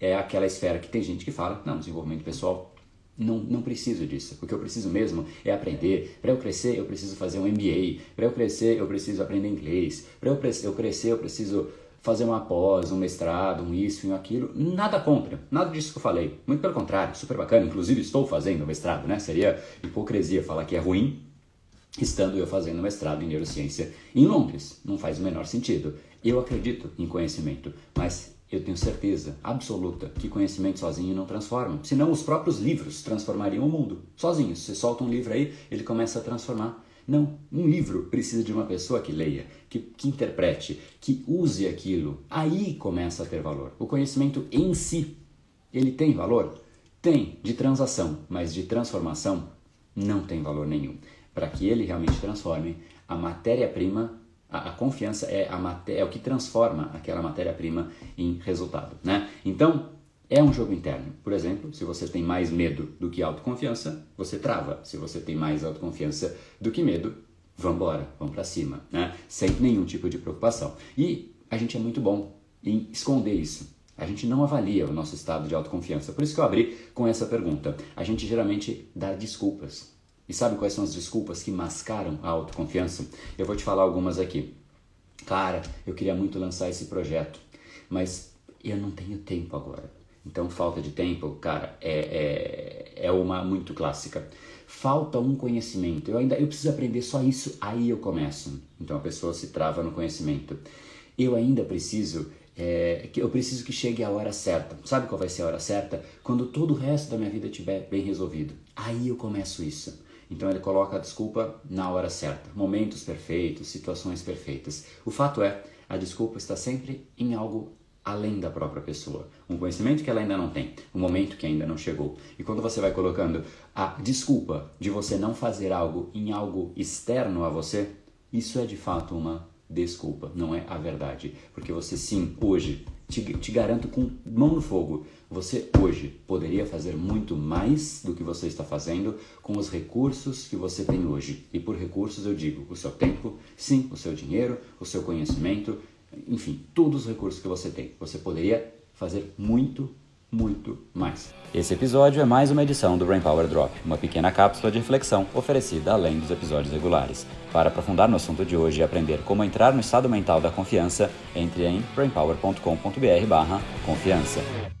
é aquela esfera que tem gente que fala, não, desenvolvimento pessoal não, não preciso disso. O que eu preciso mesmo é aprender. Para eu crescer, eu preciso fazer um MBA. Para eu crescer, eu preciso aprender inglês. Para eu, eu crescer, eu preciso fazer uma pós, um mestrado, um isso e um aquilo. Nada contra, nada disso que eu falei. Muito pelo contrário, super bacana. Inclusive, estou fazendo mestrado, né? Seria hipocrisia falar que é ruim, estando eu fazendo mestrado em neurociência em Londres. Não faz o menor sentido. Eu acredito em conhecimento, mas eu tenho certeza absoluta que conhecimento sozinho não transforma. Senão os próprios livros transformariam o mundo. Sozinhos. Você solta um livro aí, ele começa a transformar. Não, um livro precisa de uma pessoa que leia, que, que interprete, que use aquilo. Aí começa a ter valor. O conhecimento em si, ele tem valor? Tem, de transação, mas de transformação não tem valor nenhum. Para que ele realmente transforme, a matéria-prima a, a, confiança é, a matéria, é o que transforma aquela matéria-prima em resultado. Né? Então, é um jogo interno. Por exemplo, se você tem mais medo do que autoconfiança, você trava. Se você tem mais autoconfiança do que medo, vamos embora, vamos para cima, né? sem nenhum tipo de preocupação. E a gente é muito bom em esconder isso. A gente não avalia o nosso estado de autoconfiança. Por isso que eu abri com essa pergunta. A gente geralmente dá desculpas e sabe quais são as desculpas que mascaram a autoconfiança? Eu vou te falar algumas aqui. Cara, eu queria muito lançar esse projeto, mas eu não tenho tempo agora. Então, falta de tempo, cara, é, é, é uma muito clássica. Falta um conhecimento. Eu ainda eu preciso aprender só isso, aí eu começo. Então a pessoa se trava no conhecimento. Eu ainda preciso é, eu preciso que chegue a hora certa. Sabe qual vai ser a hora certa? Quando todo o resto da minha vida estiver bem resolvido. Aí eu começo isso. Então ele coloca a desculpa na hora certa, momentos perfeitos, situações perfeitas. O fato é, a desculpa está sempre em algo além da própria pessoa, um conhecimento que ela ainda não tem, um momento que ainda não chegou. E quando você vai colocando a desculpa de você não fazer algo em algo externo a você, isso é de fato uma desculpa, não é a verdade. Porque você sim, hoje, te, te garanto com mão no fogo, você hoje poderia fazer muito mais do que você está fazendo com os recursos que você tem hoje. E por recursos eu digo o seu tempo, sim, o seu dinheiro, o seu conhecimento, enfim, todos os recursos que você tem. Você poderia fazer muito muito mais. Esse episódio é mais uma edição do Brain Power Drop, uma pequena cápsula de reflexão oferecida além dos episódios regulares. Para aprofundar no assunto de hoje e aprender como entrar no estado mental da confiança, entre em brainpower.com.br/confiança.